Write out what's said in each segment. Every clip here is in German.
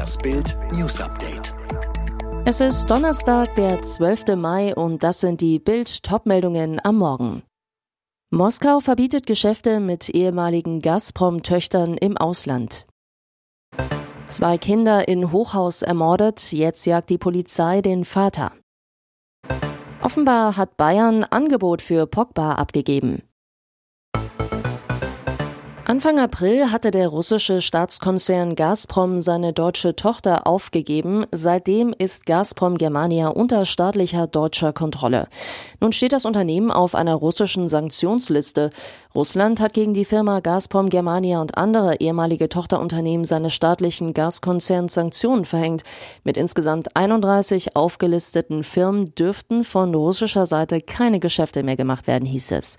Das Bild News Update. Es ist Donnerstag, der 12. Mai und das sind die Bild Topmeldungen am Morgen. Moskau verbietet Geschäfte mit ehemaligen Gazprom-Töchtern im Ausland. Zwei Kinder in Hochhaus ermordet, jetzt jagt die Polizei den Vater. Offenbar hat Bayern Angebot für Pogba abgegeben. Anfang April hatte der russische Staatskonzern Gazprom seine deutsche Tochter aufgegeben. Seitdem ist Gazprom Germania unter staatlicher deutscher Kontrolle. Nun steht das Unternehmen auf einer russischen Sanktionsliste. Russland hat gegen die Firma Gazprom Germania und andere ehemalige Tochterunternehmen seines staatlichen Gaskonzerns Sanktionen verhängt. Mit insgesamt 31 aufgelisteten Firmen dürften von russischer Seite keine Geschäfte mehr gemacht werden, hieß es.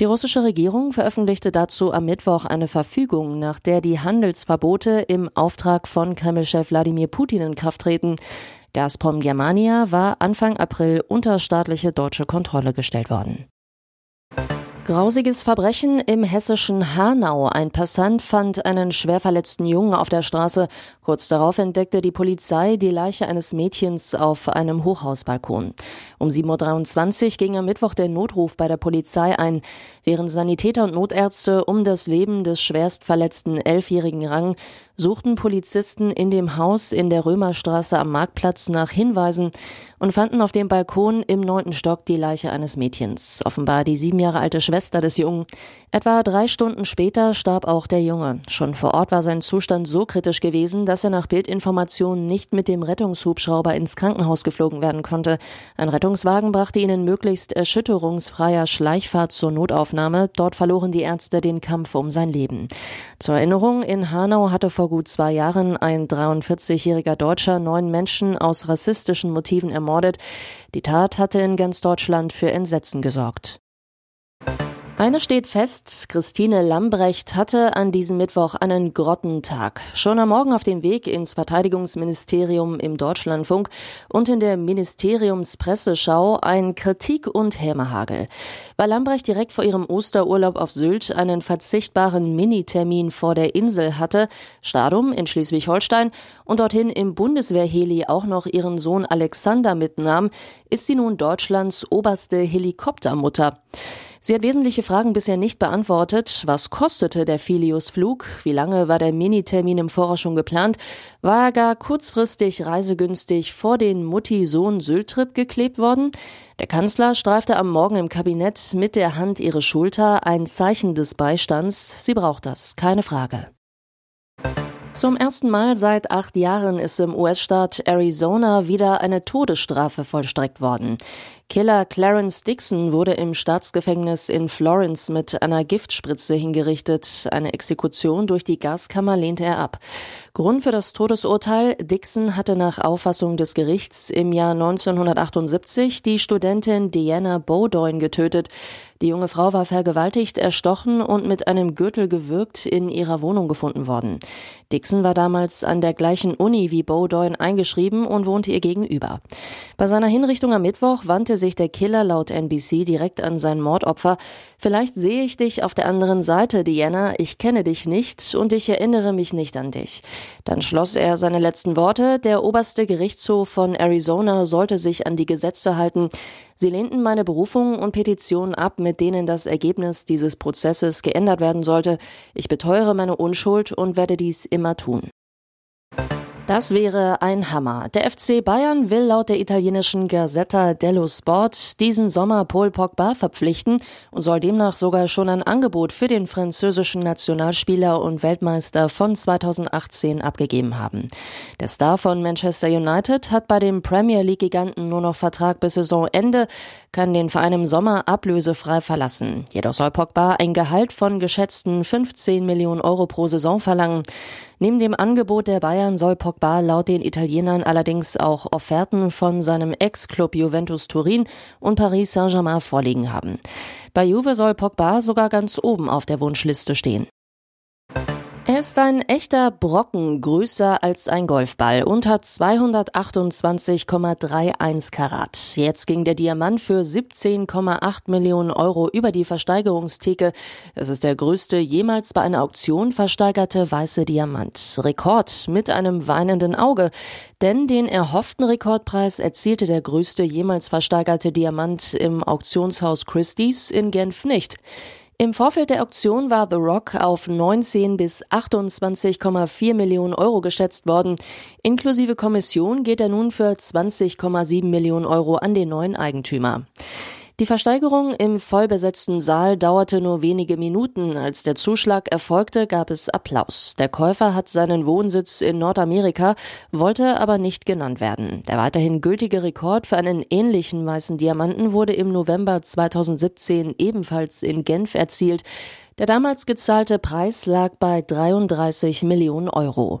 Die russische Regierung veröffentlichte dazu am Mittwoch eine Verfügung, nach der die Handelsverbote im Auftrag von Kremlchef Wladimir Putin in Kraft treten. Gazprom Germania war Anfang April unter staatliche deutsche Kontrolle gestellt worden. Grausiges Verbrechen im hessischen Hanau. Ein Passant fand einen schwer verletzten Jungen auf der Straße. Kurz darauf entdeckte die Polizei die Leiche eines Mädchens auf einem Hochhausbalkon. Um 7.23 Uhr ging am Mittwoch der Notruf bei der Polizei ein. Während Sanitäter und Notärzte um das Leben des schwerst verletzten Elfjährigen rangen, suchten Polizisten in dem Haus in der Römerstraße am Marktplatz nach Hinweisen und fanden auf dem Balkon im neunten Stock die Leiche eines Mädchens, offenbar die sieben Jahre alte Schwester des Jungen. Etwa drei Stunden später starb auch der Junge. Schon vor Ort war sein Zustand so kritisch gewesen, dass er nach Bildinformationen nicht mit dem Rettungshubschrauber ins Krankenhaus geflogen werden konnte. Ein Rettungswagen brachte ihn in möglichst erschütterungsfreier Schleichfahrt zur Notaufnahme. Dort verloren die Ärzte den Kampf um sein Leben. Zur Erinnerung, in Hanau hatte vor gut zwei Jahren ein 43-jähriger Deutscher neun Menschen aus rassistischen Motiven ermordet. Die Tat hatte in ganz Deutschland für Entsetzen gesorgt. Eine steht fest, Christine Lambrecht hatte an diesem Mittwoch einen Grottentag. Schon am Morgen auf dem Weg ins Verteidigungsministerium im Deutschlandfunk und in der Ministeriumspresseschau ein Kritik- und Hämmerhagel. Weil Lambrecht direkt vor ihrem Osterurlaub auf Sylt einen verzichtbaren Minitermin vor der Insel hatte, Stadum in Schleswig-Holstein und dorthin im Bundeswehrheli auch noch ihren Sohn Alexander mitnahm, ist sie nun Deutschlands oberste Helikoptermutter. Sie hat wesentliche Fragen bisher nicht beantwortet. Was kostete der Filius-Flug? Wie lange war der Minitermin im Voraus schon geplant? War er gar kurzfristig reisegünstig vor den Mutti-Sohn-Sylt-Trip geklebt worden? Der Kanzler streifte am Morgen im Kabinett mit der Hand ihre Schulter, ein Zeichen des Beistands. Sie braucht das, keine Frage. Zum ersten Mal seit acht Jahren ist im US-Staat Arizona wieder eine Todesstrafe vollstreckt worden. Killer Clarence Dixon wurde im Staatsgefängnis in Florence mit einer Giftspritze hingerichtet. Eine Exekution durch die Gaskammer lehnte er ab. Grund für das Todesurteil, Dixon hatte nach Auffassung des Gerichts im Jahr 1978 die Studentin Diana Bowdoin getötet. Die junge Frau war vergewaltigt, erstochen und mit einem Gürtel gewürgt in ihrer Wohnung gefunden worden. Dixon war damals an der gleichen Uni wie Bowdoin eingeschrieben und wohnte ihr gegenüber. Bei seiner Hinrichtung am Mittwoch wandte sich der Killer laut NBC direkt an sein Mordopfer. Vielleicht sehe ich dich auf der anderen Seite, Diana. Ich kenne dich nicht und ich erinnere mich nicht an dich. Dann schloss er seine letzten Worte. Der oberste Gerichtshof von Arizona sollte sich an die Gesetze halten. Sie lehnten meine Berufung und Petition ab, mit denen das Ergebnis dieses Prozesses geändert werden sollte. Ich beteuere meine Unschuld und werde dies immer tun. Das wäre ein Hammer. Der FC Bayern will laut der italienischen Gazzetta dello Sport diesen Sommer Paul Pogba verpflichten und soll demnach sogar schon ein Angebot für den französischen Nationalspieler und Weltmeister von 2018 abgegeben haben. Der Star von Manchester United hat bei dem Premier League Giganten nur noch Vertrag bis Saisonende, kann den Verein im Sommer ablösefrei verlassen. Jedoch soll Pogba ein Gehalt von geschätzten 15 Millionen Euro pro Saison verlangen. Neben dem Angebot der Bayern soll Pogba laut den Italienern allerdings auch Offerten von seinem Ex-Club Juventus Turin und Paris Saint-Germain vorliegen haben. Bei Juve soll Pogba sogar ganz oben auf der Wunschliste stehen. Er ist ein echter Brocken, größer als ein Golfball und hat 228,31 Karat. Jetzt ging der Diamant für 17,8 Millionen Euro über die Versteigerungstheke. Es ist der größte jemals bei einer Auktion versteigerte weiße Diamant. Rekord mit einem weinenden Auge. Denn den erhofften Rekordpreis erzielte der größte jemals versteigerte Diamant im Auktionshaus Christie's in Genf nicht. Im Vorfeld der Auktion war The Rock auf 19 bis 28,4 Millionen Euro geschätzt worden. Inklusive Kommission geht er nun für 20,7 Millionen Euro an den neuen Eigentümer. Die Versteigerung im vollbesetzten Saal dauerte nur wenige Minuten. Als der Zuschlag erfolgte, gab es Applaus. Der Käufer hat seinen Wohnsitz in Nordamerika, wollte aber nicht genannt werden. Der weiterhin gültige Rekord für einen ähnlichen weißen Diamanten wurde im November 2017 ebenfalls in Genf erzielt. Der damals gezahlte Preis lag bei 33 Millionen Euro.